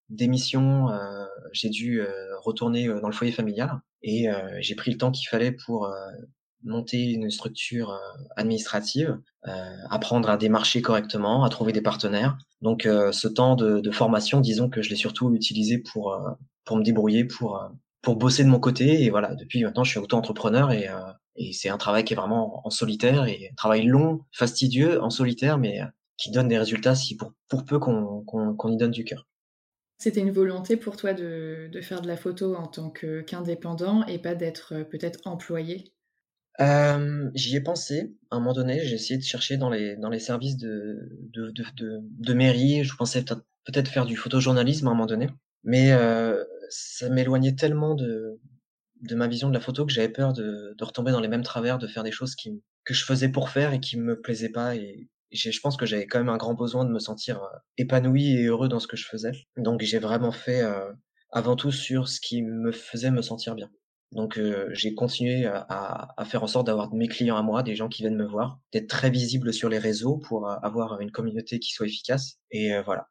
démission, j'ai dû retourner dans le foyer familial et euh, j'ai pris le temps qu'il fallait pour euh, monter une structure euh, administrative, apprendre à démarcher correctement, à trouver des partenaires. Donc ce temps de, de, formation, disons que je l'ai surtout utilisé pour pour me débrouiller, pour pour bosser de mon côté. Et voilà, depuis maintenant, je suis auto-entrepreneur et et c'est un travail qui est vraiment en solitaire et un travail long, fastidieux, en solitaire, mais qui donne des résultats si pour pour peu qu'on qu'on y donne du cœur. C'était une volonté pour toi de, faire de la photo en tant qu'indépendant et pas d'être euh, peut-être employé? Euh, J'y ai pensé à un moment donné. J'ai essayé de chercher dans les, services de, mairie. Je pensais peut-être faire du photojournalisme à un moment donné. Mais euh, ça m'éloignait tellement de, ma vision de la photo que j'avais peur de, retomber dans les mêmes travers, de faire des choses que je faisais pour faire et qui me plaisaient pas je pense que j'avais quand même un grand besoin de me sentir euh, épanoui et heureux dans ce que je faisais. Donc j'ai vraiment fait euh, avant tout sur ce qui me faisait me sentir bien. Donc euh, j'ai continué à, faire en sorte d'avoir mes clients à moi, des gens qui viennent me voir, d'être très visible sur les réseaux pour avoir une communauté qui soit efficace. Et voilà.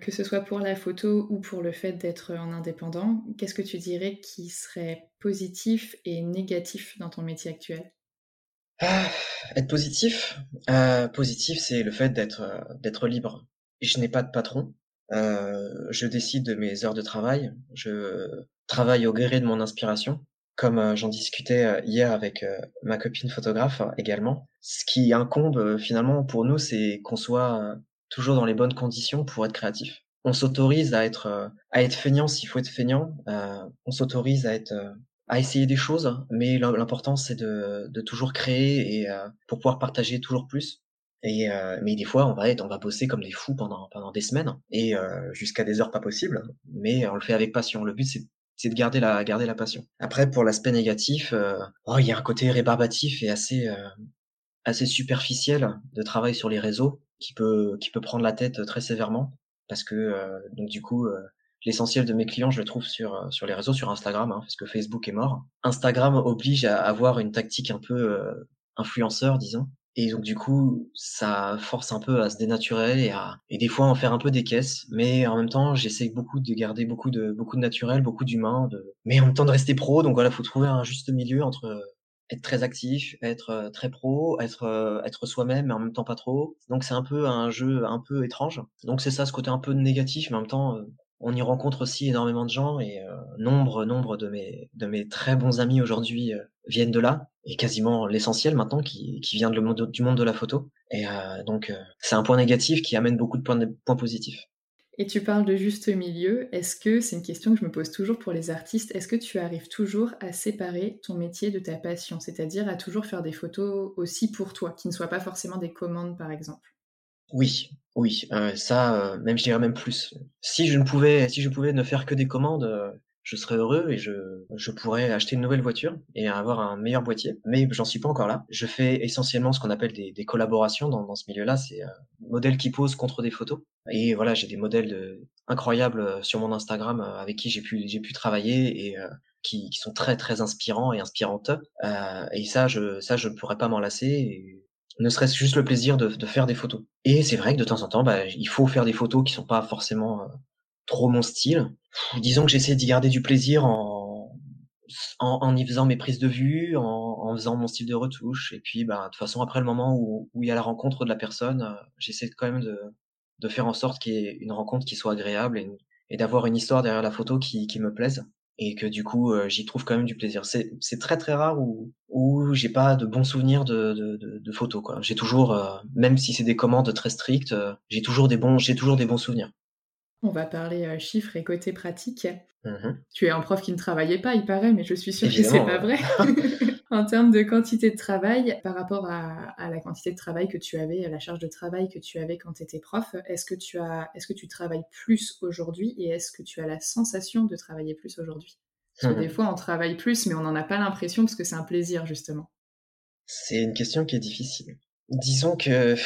Que ce soit pour la photo ou pour le fait d'être en indépendant, qu'est-ce que tu dirais qui serait positif et négatif dans ton métier actuel? Ah, être positif, euh, positif, c'est le fait d'être euh, d'être libre. Je n'ai pas de patron, je décide de mes heures de travail. Je travaille au gré de mon inspiration, comme j'en discutais hier avec ma copine photographe également. Ce qui incombe finalement pour nous, c'est qu'on soit toujours dans les bonnes conditions pour être créatif. On s'autorise à être à être feignant s'il faut être feignant. on s'autorise à être à essayer des choses, mais l'important c'est de, de toujours créer et pour pouvoir partager toujours plus. Et mais des fois, on va être, on va bosser comme des fous pendant pendant des semaines et jusqu'à des heures pas possibles, mais on le fait avec passion. Le but c'est c'est de garder la garder la passion. Après, pour l'aspect négatif, oh, il y a un côté rébarbatif et assez assez superficiel de travail sur les réseaux qui peut qui peut prendre la tête très sévèrement parce que donc du coup l'essentiel de mes clients, je le trouve sur sur les réseaux, sur Instagram, hein, parce que Facebook est mort. Instagram oblige à avoir une tactique un peu influenceur, disons, et donc du coup, ça force un peu à se dénaturer et à et des fois en faire un peu des caisses, mais en même temps, j'essaie beaucoup de garder beaucoup de beaucoup de naturel, beaucoup d'humain, de mais en même temps de rester pro. Donc voilà, faut trouver un juste milieu entre être très actif, être très pro, être être soi-même, mais en même temps pas trop. Donc c'est un peu un jeu un peu étrange. Donc c'est ça, ce côté un peu négatif, mais en même temps, on y rencontre aussi énormément de gens et euh, nombre, nombre de mes, très bons amis aujourd'hui euh, viennent de là et quasiment l'essentiel maintenant qui, vient de du monde de la photo. Et euh, donc c'est un point négatif qui amène beaucoup de points, de points positifs. Et tu parles de juste milieu. Est-ce que c'est une question que je me pose toujours pour les artistes? Est-ce que tu arrives toujours à séparer ton métier de ta passion, c'est-à-dire à toujours faire des photos aussi pour toi, qui ne soient pas forcément des commandes par exemple? Oui, oui, euh, ça, euh, même je dirais même plus. Si je ne pouvais si je pouvais ne faire que des commandes, euh, je serais heureux et je je pourrais acheter une nouvelle voiture et avoir un meilleur boîtier, mais j'en suis pas encore là. Je fais essentiellement ce qu'on appelle des des collaborations dans dans ce milieu-là, c'est, modèles qui posent contre des photos et voilà, j'ai des modèles, incroyables, sur mon Instagram, avec qui j'ai pu j'ai pu travailler et qui qui sont très, très inspirants et inspirantes, et ça je ça je ne pourrais pas m'en lasser ne serait-ce juste le plaisir de, de, faire des photos. Et c'est vrai que de temps en temps, bah, il faut faire des photos qui sont pas forcément euh, trop mon style. Disons que j'essaie d'y garder du plaisir en, en, en, y faisant mes prises de vue, en, en, faisant mon style de retouche. Et puis, bah, de toute façon, après le moment où, où il y a la rencontre de la personne, euh, j'essaie quand même de, de faire en sorte qu'il y ait une rencontre qui soit agréable et, et d'avoir une histoire derrière la photo qui, qui me plaise et que du coup euh, j'y trouve quand même du plaisir. C'est très très rare où où j'ai pas de bons souvenirs de de, de, photos quoi. J'ai toujours euh, même si c'est des commandes très strictes, euh, j'ai toujours des bons j'ai toujours des bons souvenirs. On va parler chiffres et côté pratique. Mmh tu es un prof qui ne travaillait pas, il paraît, mais je suis sûre que c'est pas vrai. en termes de quantité de travail, par rapport à, la quantité de travail que tu avais, à la charge de travail que tu avais quand tu étais prof, est-ce que tu as, est-ce que tu travailles plus aujourd'hui et est-ce que tu as la sensation de travailler plus aujourd'hui? Parce que des fois, on travaille plus, mais on n'en a pas l'impression parce que c'est un plaisir justement. C'est une question qui est difficile. Disons que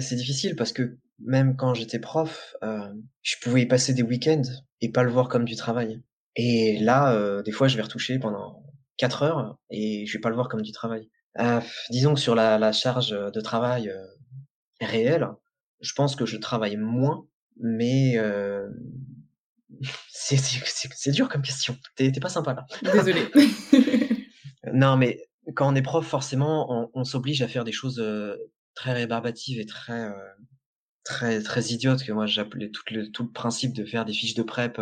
c'est difficile parce que même quand j'étais prof, euh, je pouvais y passer des week-ends et pas le voir comme du travail. Et là, euh, des fois, je vais retoucher pendant 4 heures et je vais pas le voir comme du travail. Euh, disons que sur la, la, charge de travail euh, réelle, je pense que je travaille moins, mais euh, c'est dur comme question. T'es pas sympa là. Désolé. non, mais quand on est prof, forcément, on, on s'oblige à faire des choses euh, très rébarbatives et très euh, très très idiotes que moi j'appelais tout le tout le principe de faire des fiches de prep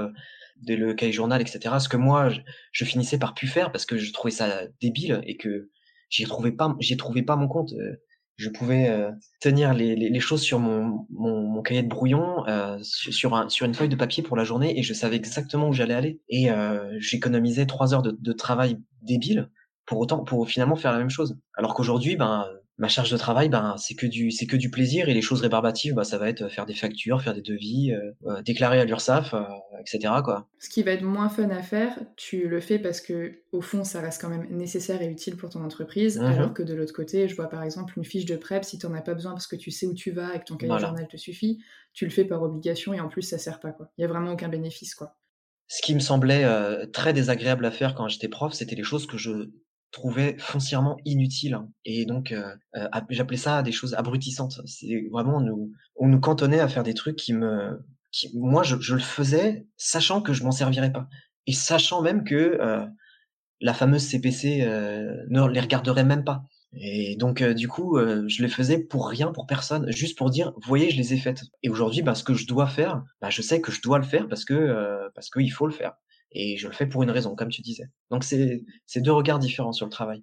de le cahier journal, etc. Ce que moi, je, finissais par pu faire parce que je trouvais ça débile et que j'y trouvais pas, j'y trouvais pas mon compte. Euh, je pouvais euh, tenir les, les, choses sur mon, mon, mon cahier de brouillon, euh, sur, un, sur une feuille de papier pour la journée et je savais exactement où j'allais aller. Et j'économisais trois heures de, de travail débile pour autant, pour finalement faire la même chose. Alors qu'aujourd'hui, ben, ma charge de travail, ben, c'est que du, c'est que du plaisir et les choses rébarbatives, bah, ça va être faire des factures, faire des devis, euh, euh, déclarer à l'URSSAF, euh, etc. Quoi. Ce qui va être moins fun à faire, tu le fais parce que au fond, ça reste quand même nécessaire et utile pour ton entreprise, mmh alors que de l'autre côté, je vois par exemple une fiche de prep, si tu n'en as pas besoin parce que tu sais où tu vas et que ton cahier journal te suffit, tu le fais par obligation et en plus ça sert pas quoi. Il y a vraiment aucun bénéfice quoi. Ce qui me semblait très désagréable à faire quand j'étais prof, c'était les choses que je trouvais foncièrement inutile hein. et donc euh, euh, j'appelais ça des choses abrutissantes c'est vraiment nous on nous cantonnait à faire des trucs qui me moi je, le faisais sachant que je m'en servirais pas et sachant même que euh, la fameuse CPC ne les regarderait même pas Et donc, du coup, je les faisais pour rien, pour personne, juste pour dire, voyez, je les ai faites. Et aujourd'hui, bah, ce que je dois faire, bah, je sais que je dois le faire parce que parce qu'il faut le faire. Et je le fais pour une raison, comme tu disais. Donc, c'est deux regards différents sur le travail.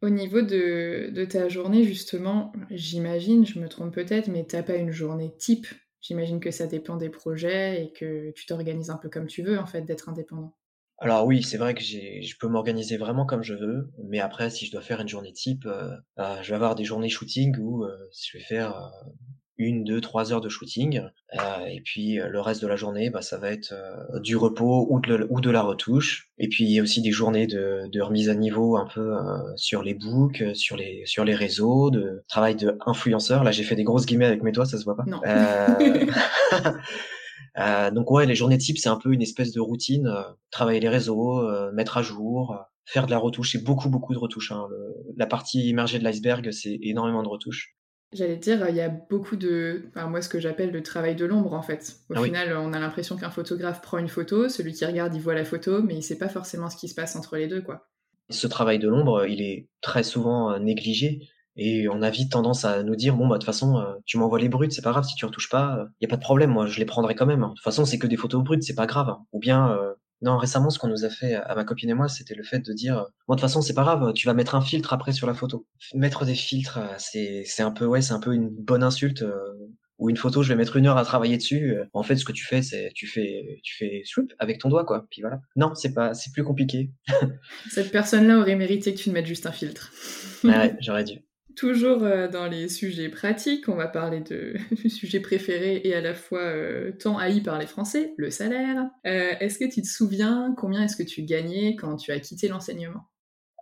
Au niveau de, de ta journée, justement, j'imagine, je me trompe peut-être, mais t'as pas une journée type. J'imagine que ça dépend des projets et que tu t'organises un peu comme tu veux, en fait, d'être indépendant. Alors oui, c'est vrai que je peux m'organiser vraiment comme je veux, mais après, si je dois faire une journée type, euh, bah, je vais avoir des journées shooting où euh, je vais faire euh, une, deux, trois heures de shooting. Euh, et puis euh, le reste de la journée, bah, ça va être euh, du repos ou de, ou de la retouche. Et puis il y a aussi des journées de, de remise à niveau un peu sur les books, sur les sur les réseaux, de travail de influenceur. Là, j'ai fait des grosses guillemets avec mes doigts, ça se voit pas. Non. Euh, donc ouais, les journées type, c'est un peu une espèce de routine. travailler les réseaux, mettre à jour, faire de la retouche. C'est beaucoup beaucoup de retouches. Hein. la partie immergée de l'iceberg, c'est énormément de retouches. J'allais dire, il y a beaucoup de, enfin, moi ce que j'appelle le travail de l'ombre en fait. Au ah final, on a l'impression qu'un photographe prend une photo, celui qui regarde, il voit la photo, mais il sait pas forcément ce qui se passe entre les deux, quoi. Ce travail de l'ombre, il est très souvent euh, négligé et on a vite tendance à nous dire bon bah de toute façon, euh, tu m'envoies les brutes, c'est pas grave si tu retouches pas, il euh, y a pas de problème, moi je les prendrai quand même. De toute façon, c'est que des photos brutes, c'est pas grave. Ou bien non, récemment, ce qu'on nous a fait à ma copine et moi, c'était le fait de dire, moi de toute façon, c'est pas grave, tu vas mettre un filtre après sur la photo. Mettre des filtres, euh, c'est c'est un peu ouais, c'est un peu une bonne insulte. Euh, ou une photo, je vais mettre une heure à travailler dessus. Euh, en fait, ce que tu fais, c'est tu fais tu fais swoop avec ton doigt, quoi. Puis voilà. Non, c'est pas, c'est plus compliqué. Cette personne-là aurait mérité que tu ne mettes juste un filtre. ouais, j'aurais dû. Toujours euh, dans les sujets pratiques, on va parler de, sujet préféré et à la fois euh, tant haï par les Français, le salaire. Euh, est-ce que tu te souviens combien est-ce que tu gagnais quand tu as quitté l'enseignement?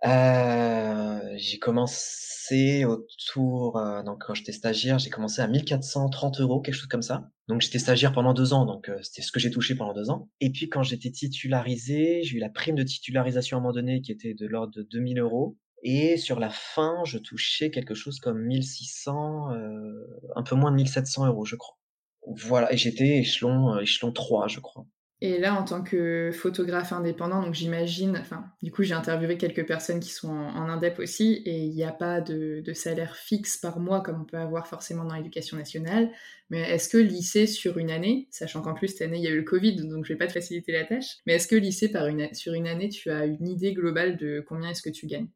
J'ai commencé autour, donc quand j'étais stagiaire, j'ai commencé à 1430 euros, quelque chose comme ça. Donc j'étais stagiaire pendant deux ans, donc c'était ce que j'ai touché pendant deux ans. Et puis quand j'étais titularisé, j'ai eu la prime de titularisation à un moment donné qui était de l'ordre de 2000 euros. Et sur la fin, je touchais quelque chose comme 1600, euh, un peu moins de 1700 euros, je crois. Voilà, et j'étais échelon, euh, échelon 3, je crois. Et là, en tant que photographe indépendant, donc j'imagine, enfin, du coup, j'ai interviewé quelques personnes qui sont en, indep aussi, et il n'y a pas de, salaire fixe par mois comme on peut avoir forcément dans l'éducation nationale. Mais est-ce que lycée sur une année, sachant qu'en plus cette année il y a eu le Covid, donc je vais pas te faciliter la tâche, mais est-ce que lycée par une, sur une année, tu as une idée globale de combien est-ce que tu gagnes?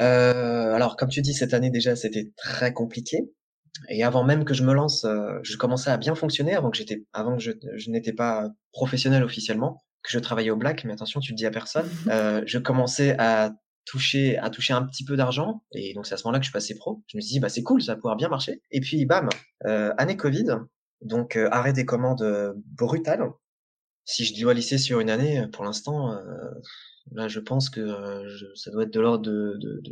Euh, alors, comme tu dis, cette année déjà, c'était très compliqué. Et avant même que je me lance, euh, je commençais à bien fonctionner avant que j'étais, avant que je, je n'étais pas professionnel officiellement, que je travaillais au black. Mais attention, tu le dis à personne. Euh, je commençais à toucher, à toucher un petit peu d'argent. Et donc c'est à ce moment-là que je suis passé pro. Je me suis dit, bah c'est cool, ça va pouvoir bien marcher. Et puis bam, euh, année Covid, donc euh, arrêt des commandes euh, brutal. Si je dois lisser sur une année, pour l'instant, Là, je pense que euh, ça doit être de l'ordre de,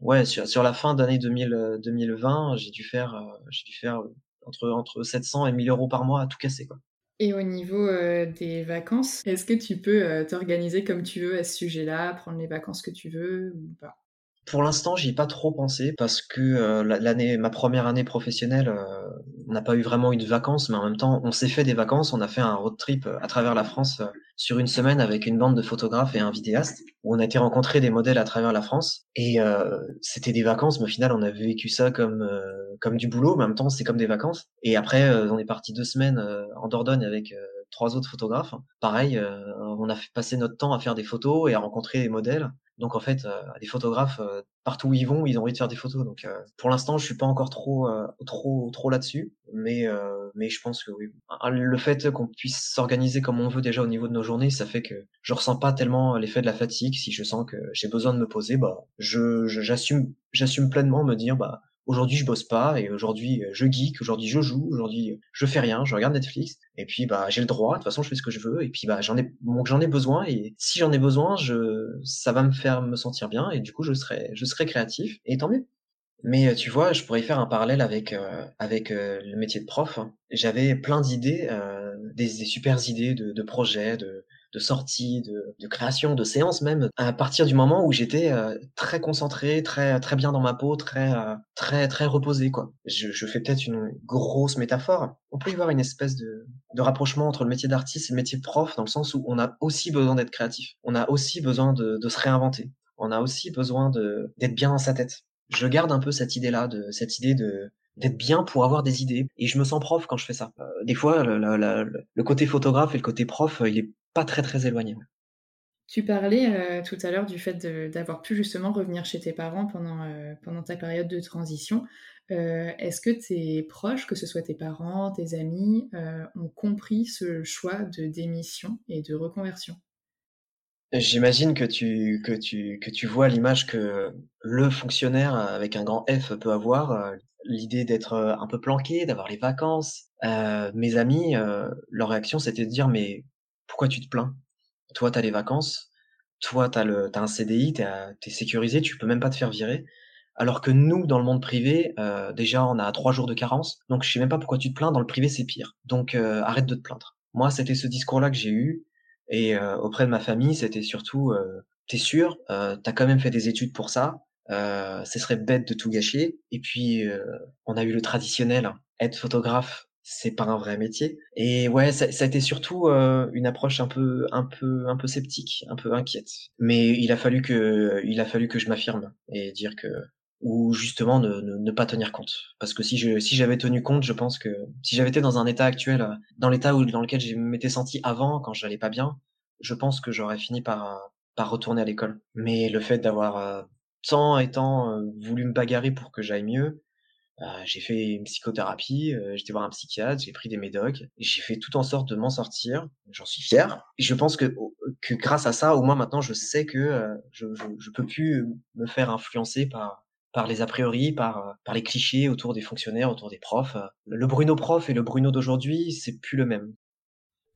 ouais sur, la fin d'année 2020, euh, j'ai dû faire euh, j'ai dû faire entre entre 700 et 1000 euros par mois à tout casser quoi. Et au niveau des vacances, est-ce que tu peux t'organiser comme tu veux à ce sujet-là, prendre les vacances que tu veux ou pas? Pour l'instant, j'y ai pas trop pensé parce que euh, l'année, ma première année professionnelle, euh, on n'a pas eu vraiment eu de vacances, mais en même temps, on s'est fait des vacances. On a fait un road trip euh, à travers la France sur une semaine avec une bande de photographes et un vidéaste, où on a été rencontrer des modèles à travers la France. Et c'était des vacances, mais au final, on a vécu ça comme comme du boulot, mais en même temps, c'est comme des vacances. Et après, on est parti deux semaines en Dordogne avec trois autres photographes. Pareil, on a passer notre temps à faire des photos et à rencontrer des modèles. Donc en fait, euh, les photographes, euh, partout où ils vont, ils ont envie de faire des photos. Donc euh, pour l'instant, je suis pas encore trop, trop, trop là-dessus, mais mais je pense que oui. Ah, le fait qu'on puisse s'organiser comme on veut déjà au niveau de nos journées, ça fait que je ressens pas tellement l'effet de la fatigue. Si je sens que j'ai besoin de me poser, bah je j'assume j'assume pleinement me dire bah aujourd'hui je bosse pas et aujourd'hui je geek, aujourd'hui je joue, aujourd'hui je fais rien, je regarde Netflix. Et puis bah j'ai le droit, de toute façon je fais ce que je veux. Et puis bah j'en ai j'en ai besoin. Et si j'en ai besoin, je ça va me faire me sentir bien. Et du coup je serai je serai créatif. Et tant mieux. Mais tu vois, je pourrais faire un parallèle avec euh, avec euh, le métier de prof. J'avais plein d'idées, euh, des, des super idées de, de projets, de de sortie, de, de, création, de séance même, à partir du moment où j'étais euh, très concentré, très très bien dans ma peau, très euh, très très reposé quoi. Je, je fais peut-être une grosse métaphore. On peut y voir une espèce de, de rapprochement entre le métier d'artiste et le métier de prof dans le sens où on a aussi besoin d'être créatif. On a aussi besoin de, de se réinventer. On a aussi besoin d'être bien dans sa tête. je garde un peu cette idée-là, de cette idée de d'être bien pour avoir des idées. Et je me sens prof quand je fais ça. Euh, des fois, le, côté photographe et le côté prof, il est pas très très éloigné. Tu parlais tout à l'heure du fait d'avoir pu justement revenir chez tes parents pendant, pendant ta période de transition. Est-ce que tes proches, que ce soit tes parents, tes amis, ont compris ce choix de démission et de reconversion? J'imagine que tu, que, tu, que tu vois l'image que le fonctionnaire avec un grand F peut avoir, euh, l'idée d'être euh, un peu planqué, d'avoir les vacances. Euh, mes amis, leur réaction, c'était de dire mais pourquoi tu te plains? Toi, tu as les vacances, toi, tu as, as, un CDI, tu es, sécurisé, tu peux même pas te faire virer. Alors que nous, dans le monde privé, déjà, on a trois jours de carence, donc je sais même pas pourquoi tu te plains, dans le privé, c'est pire. Donc arrête de te plaindre. Moi, c'était ce discours-là que j'ai eu, et euh, auprès de ma famille, c'était surtout, euh, t'es sûr, euh, t'as quand même fait des études pour ça, euh, ce serait bête de tout gâcher. Et puis, euh, on a eu le traditionnel, hein. être photographe, c'est pas un vrai métier. Et ouais, ça, ça a été surtout une approche un peu, un peu, un peu sceptique, un peu inquiète. Mais il a fallu que, il a fallu que je m'affirme et dire que ou justement ne, ne, pas tenir compte. Parce que si je si j'avais tenu compte, je pense que si j'avais été dans un état actuel, dans l'état où dans lequel je m'étais senti avant, quand j'allais pas bien, je pense que j'aurais fini par par retourner à l'école. Mais le fait d'avoir euh, tant et tant euh, voulu me bagarrer pour que j'aille mieux, euh, j'ai fait une psychothérapie, euh, j'étais voir un psychiatre, j'ai pris des médocs, j'ai fait tout en sorte de m'en sortir. J'en suis fier. Et je pense que que grâce à ça, au moins maintenant, je sais que je, je, je peux plus me faire influencer par par les a priori, par, euh, par les clichés autour des fonctionnaires, autour des profs. Le Bruno prof et le Bruno d'aujourd'hui, c'est plus le même.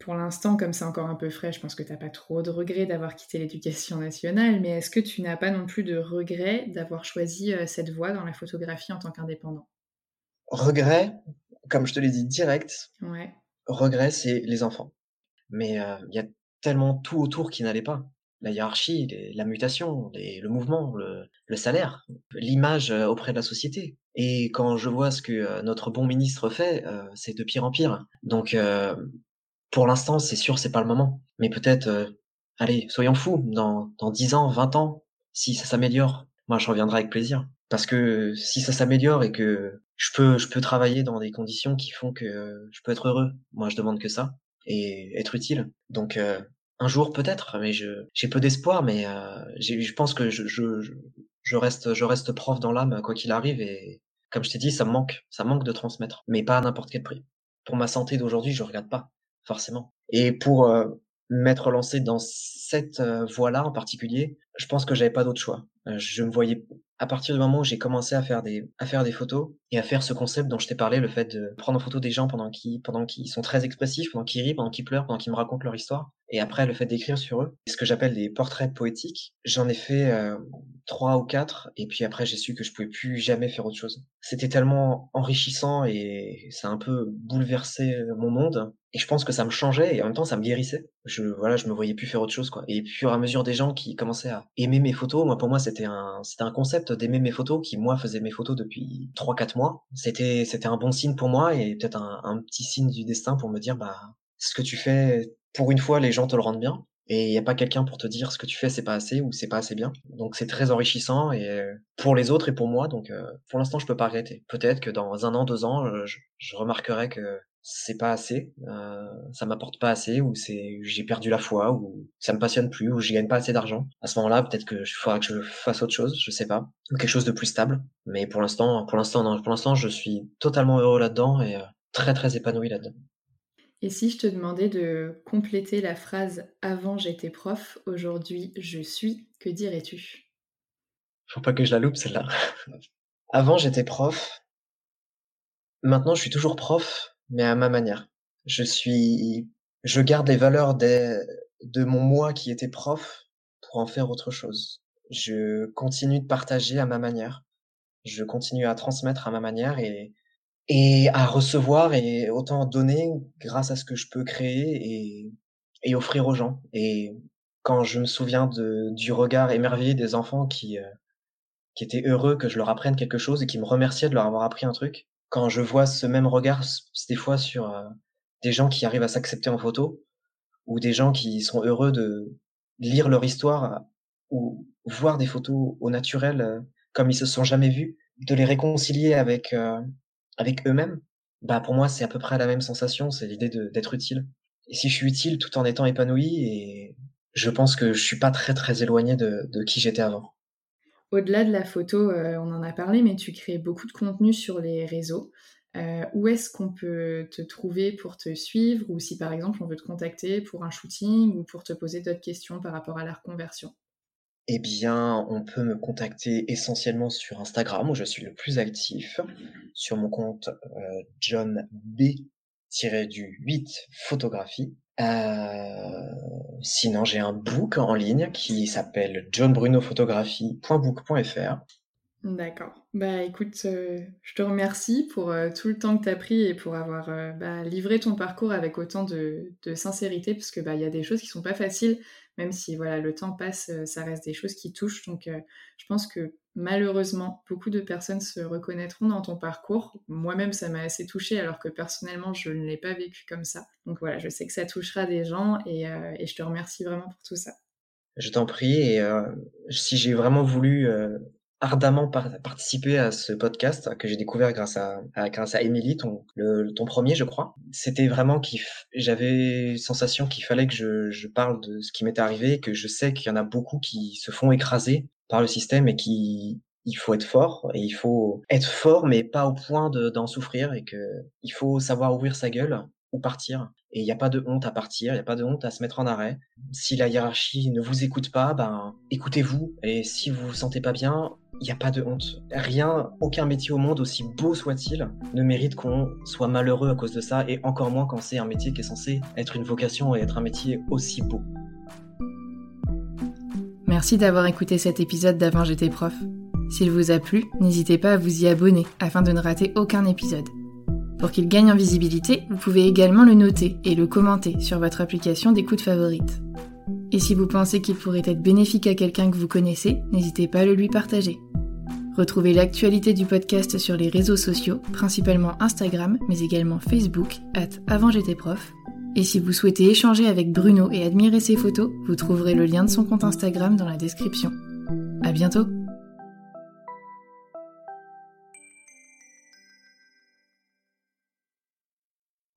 Pour l'instant, comme c'est encore un peu frais, je pense que tu n'as pas trop de regrets d'avoir quitté l'éducation nationale, mais est-ce que tu n'as pas non plus de regrets d'avoir choisi euh, cette voie dans la photographie en tant qu'indépendant? Regret, comme je te l'ai dit direct, ouais. regret, c'est les enfants. Mais euh, il y a tellement tout autour qui n'allait pas la hiérarchie, la mutation, le mouvement, le, salaire, l'image euh, auprès de la société. Et quand je vois ce que notre bon ministre fait, euh, c'est de pire en pire. Donc, pour l'instant, c'est sûr, c'est pas le moment. Mais peut-être, allez, soyons fous, dans, dans 10 ans, 20 ans, si ça s'améliore, moi je reviendrai avec plaisir. Parce que si ça s'améliore et que je peux, je peux travailler dans des conditions qui font que je peux être heureux, moi je demande que ça et être utile. Donc un jour peut-être, mais je j'ai peu d'espoir, mais euh, je pense que je, je, je reste je reste prof dans l'âme quoi qu'il arrive et comme je t'ai dit, ça me manque, ça manque de transmettre, mais pas à n'importe quel prix. Pour ma santé d'aujourd'hui, je regarde pas forcément. Et pour euh, m'être lancé dans cette euh, voie-là en particulier, je pense que j'avais pas d'autre choix. Euh, je me voyais à partir du moment où j'ai commencé à faire des à faire des photos et à faire ce concept dont je t'ai parlé, le fait de prendre en photo des gens pendant qu'ils pendant qu'ils sont très expressifs, pendant qu'ils rient, pendant qu'ils pleurent, pendant qu'ils me racontent leur histoire, et après le fait d'écrire sur eux, ce que j'appelle des portraits poétiques. J'en ai fait euh, trois ou quatre, et puis après j'ai su que je pouvais plus jamais faire autre chose. C'était tellement enrichissant et ça a un peu bouleversé euh, mon monde. Et je pense que ça me changeait et en même temps ça me guérissait. Je voilà, je me voyais plus faire autre chose quoi. Et puis à mesure des gens qui commençaient à aimer mes photos, moi pour moi c'était un c'était un concept d'aimer mes photos qui moi faisait mes photos depuis trois quatre mois. C'était c'était un bon signe pour moi et peut-être un, un petit signe du destin pour me dire bah ce que tu fais pour une fois les gens te le rendent bien et il n'y a pas quelqu'un pour te dire ce que tu fais c'est pas assez ou c'est pas assez bien. Donc c'est très enrichissant et euh, pour les autres et pour moi. Donc euh, pour l'instant je peux pas regretter. Peut-être que dans un an, deux ans, euh, je, je remarquerai que c'est pas assez, ça m'apporte pas assez, ou j'ai perdu la foi, ou ça me passionne plus, ou j'y gagne pas assez d'argent. À ce moment-là, peut-être que il faudra que je fasse autre chose, je sais pas, ou quelque chose de plus stable. Mais pour l'instant, pour l'instant, pour l'instant, je suis totalement heureux là-dedans et très très épanoui là-dedans. Et si je te demandais de compléter la phrase avant j'étais prof, aujourd'hui je suis, que dirais-tu? Faut pas que je la loupe celle-là. avant j'étais prof, maintenant je suis toujours prof, mais à ma manière. Je suis, je garde les valeurs des, de mon moi qui était prof pour en faire autre chose. Je continue de partager à ma manière. Je continue à transmettre à ma manière et et à recevoir et autant donner grâce à ce que je peux créer et, et offrir aux gens. Et quand je me souviens de, du regard émerveillé des enfants qui, euh, qui étaient heureux que je leur apprenne quelque chose et qui me remerciaient de leur avoir appris un truc, quand je vois ce même regard des fois sur euh, des gens qui arrivent à s'accepter en photo ou des gens qui sont heureux de lire leur histoire ou voir des photos au naturel euh, comme ils se sont jamais vus, de les réconcilier avec avec eux-mêmes, bah pour moi c'est à peu près la même sensation, c'est l'idée d'être utile. Et si je suis utile tout en étant épanoui, et je pense que je suis pas très très éloigné de, de qui j'étais avant. Au-delà de la photo, euh, on en a parlé, mais tu crées beaucoup de contenu sur les réseaux. Euh, où est-ce qu'on peut te trouver pour te suivre ou si par exemple on veut te contacter pour un shooting ou pour te poser d'autres questions par rapport à la reconversion? Eh bien, on peut me contacter essentiellement sur Instagram où je suis le plus actif, sur mon compte euh, John B-8 photographie. Euh, sinon, j'ai un book en ligne qui s'appelle johnbrunophotographie.book.fr. D'accord. Bah écoute, euh, je te remercie pour euh, tout le temps que tu as pris et pour avoir bah, livré ton parcours avec autant de, sincérité, parce que bah il y a des choses qui sont pas faciles, même si voilà le temps passe, ça reste des choses qui touchent. Donc je pense que malheureusement, beaucoup de personnes se reconnaîtront dans ton parcours. Moi-même, ça m'a assez touchée, alors que personnellement, je ne l'ai pas vécu comme ça. Donc voilà, je sais que ça touchera des gens et, euh, je te remercie vraiment pour tout ça. Je t'en prie, et euh, si j'ai vraiment voulu ardemment participer à ce podcast que j'ai découvert grâce à, grâce à Emily, ton, ton premier, je crois, c'était vraiment qu'il j'avais sensation qu'il fallait que je, je parle de ce qui m'était arrivé, que je sais qu'il y en a beaucoup qui se font écraser par le système et qui il faut être fort et il faut être fort mais pas au point d'en souffrir et que il faut savoir ouvrir sa gueule ou partir et il n'y a pas de honte à partir, il n'y a pas de honte à se mettre en arrêt. Si la hiérarchie ne vous écoute pas, ben écoutez-vous et si vous vous sentez pas bien, il n'y a pas de honte. Rien, aucun métier au monde, aussi beau soit-il, ne mérite qu'on soit malheureux à cause de ça et encore moins quand c'est un métier qui est censé être une vocation et être un métier aussi beau. Merci d'avoir écouté cet épisode d'Avant j'étais prof. S'il vous a plu, n'hésitez pas à vous y abonner afin de ne rater aucun épisode. Pour qu'il gagne en visibilité, vous pouvez également le noter et le commenter sur votre application d'écoute favorite. Et si vous pensez qu'il pourrait être bénéfique à quelqu'un que vous connaissez, n'hésitez pas à le lui partager. Retrouvez l'actualité du podcast sur les réseaux sociaux, principalement Instagram, mais également Facebook, at et si vous souhaitez échanger avec Bruno et admirer ses photos, vous trouverez le lien de son compte Instagram dans la description. À bientôt!